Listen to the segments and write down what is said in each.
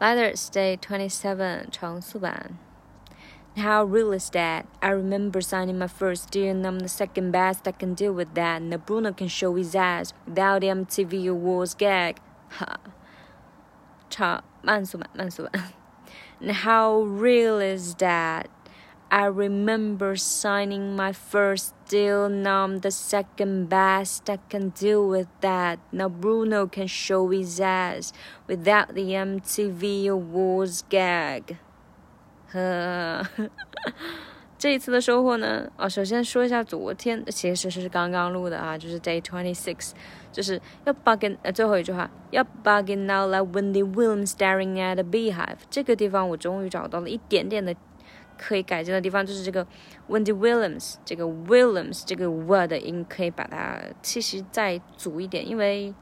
Letters Day Twenty Seven 长速版。How real is that? I remember signing my first deal and I'm the second best I can deal with that. Now Bruno can show his ass without the MTV Awards gag. Ha. 长慢速版，慢速版。And how real is that? I remember signing my first deal. Now I'm the second best. I can deal with that. Now Bruno can show his ass without the MTV Awards gag. 呵，这一次的收获呢？哦，首先说一下昨天，其实是刚刚录的啊，就是 Day Twenty Six，就是要 bugging 呃最后一句话要 bugging out like Wendy Williams staring at a beehive。这个地方我终于找到了一点点的 可以改进的地方，就是这个 Wendy Williams 这个 Williams 这个 word 音可以把它气息再足一点，因为。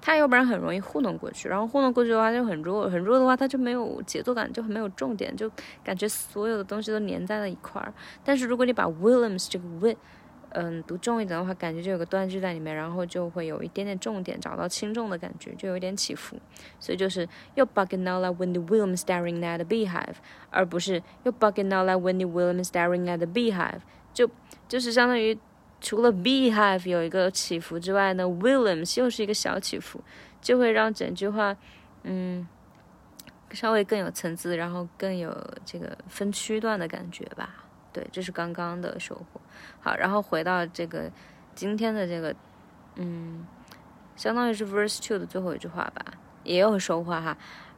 它要不然很容易糊弄过去，然后糊弄过去的话就很弱，很弱的话它就没有节奏感，就很没有重点，就感觉所有的东西都粘在了一块儿。但是如果你把 Williams 这个 Will，嗯，读重一点的话，感觉就有个断句在里面，然后就会有一点点重点，找到轻重的感觉，就有一点起伏。所以就是 y o u bugging out like Wendy Williams staring at a beehive，而不是 y o u bugging out like Wendy Williams staring at a beehive，就就是相当于。除了 beehive 有一个起伏之外呢，Williams 又是一个小起伏，就会让整句话，嗯，稍微更有层次，然后更有这个分区段的感觉吧。对，这是刚刚的收获。好，然后回到这个今天的这个，嗯，相当于是 verse two 的最后一句话吧，也有收获哈。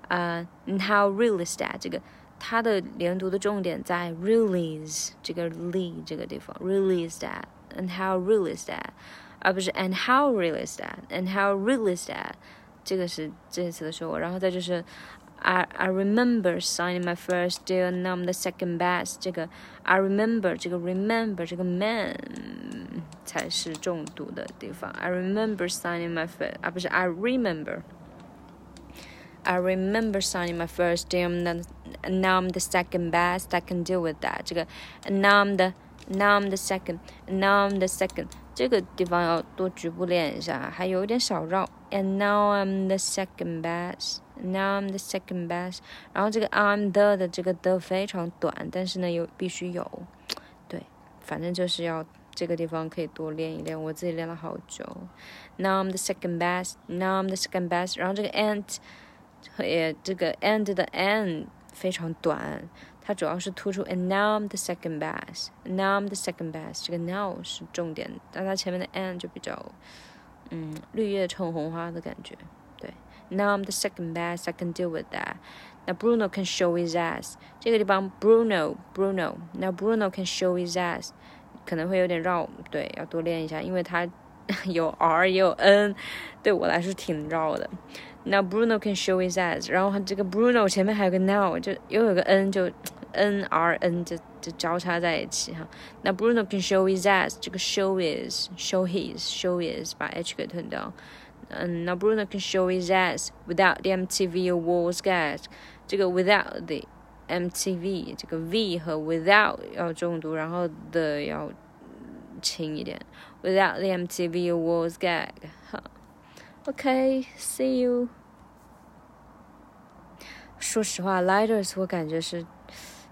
啊，How real is that？这个它的连读的重点在 release 这个 le 这个地方，release that。and how real is that？而不是 and how real is that？and how real is that？这个是这一次的收获，然后再就是 I I remember signing my first deal and I'm the second best。这个 I remember 这个 remember 这个 man 才是重读的地方。I remember signing my first 啊不是 I remember。I remember signing my first deal and now I'm the second best I can deal with that。这个 and now I'm the Now I'm the second, now I'm the second，这个地方要多局部练一下，还有一点小绕。And now I'm the second best, Now I'm the second best。然后这个 I'm the 的这个的非常短，但是呢有必须有，对，反正就是要这个地方可以多练一练。我自己练了好久。Now I'm the second best, now I'm the second best。然后这个 and 也这个 and 的 and 非常短。它主要是突出，and now I'm the second best，now I'm the second best，这个 now 是重点，但它前面的 and 就比较，嗯，绿叶衬红花的感觉，，now I'm the second best，I can deal with that。那 Bruno can show his ass，这个地方 Bruno，Bruno，那 Bruno can show his ass，可能会有点绕，对，要多练一下，因为它有 r 也有 n，对我来说挺绕的。那 Bruno can show his ass，然后这个 Bruno 前面还有个 now，就又有个 n 就。n r n 就就交叉在一起哈。那 Bruno can show his ass，这个 show is show his show is 把 h 给吞掉。 嗯，那 Bruno can show his ass without the MTV awards gag，这个 without the MTV 这个 v 和 without 要重读，然后的要轻一点。Without the MTV awards gag，哈。OK，see you。说实话，Lighters 我感觉是。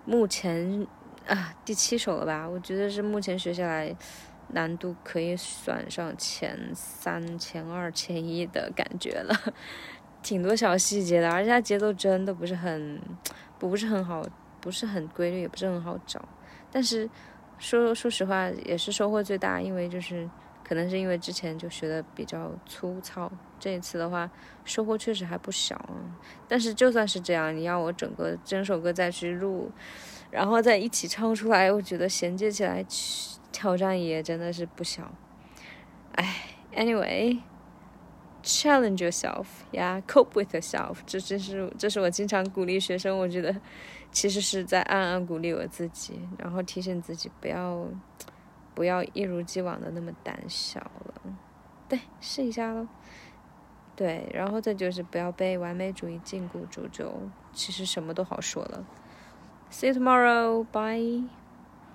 目前啊，第七首了吧？我觉得是目前学下来 难度可以算上前三、前二、前一的感觉了，挺多小细节的，而且它节奏真的不是很不是很好，不是很规律，也不是很好找。但是说说实话，也是收获最大，因为就是可能是因为之前就学的比较粗糙，这一次的话收获确实还不小啊。但是就算是这样，你要我整个整首歌再去录。然后再一起唱出来，我觉得衔接起来挑战也真的是不小。哎，Anyway，challenge yourself，yeah，cope with yourself，这这是这是我经常鼓励学生，我觉得其实是在暗暗鼓励我自己，然后提醒自己不要不要一如既往的那么胆小了。对，试一下喽。对，然后再就是不要被完美主义禁锢住，就其实什么都好说了。See you tomorrow. Bye.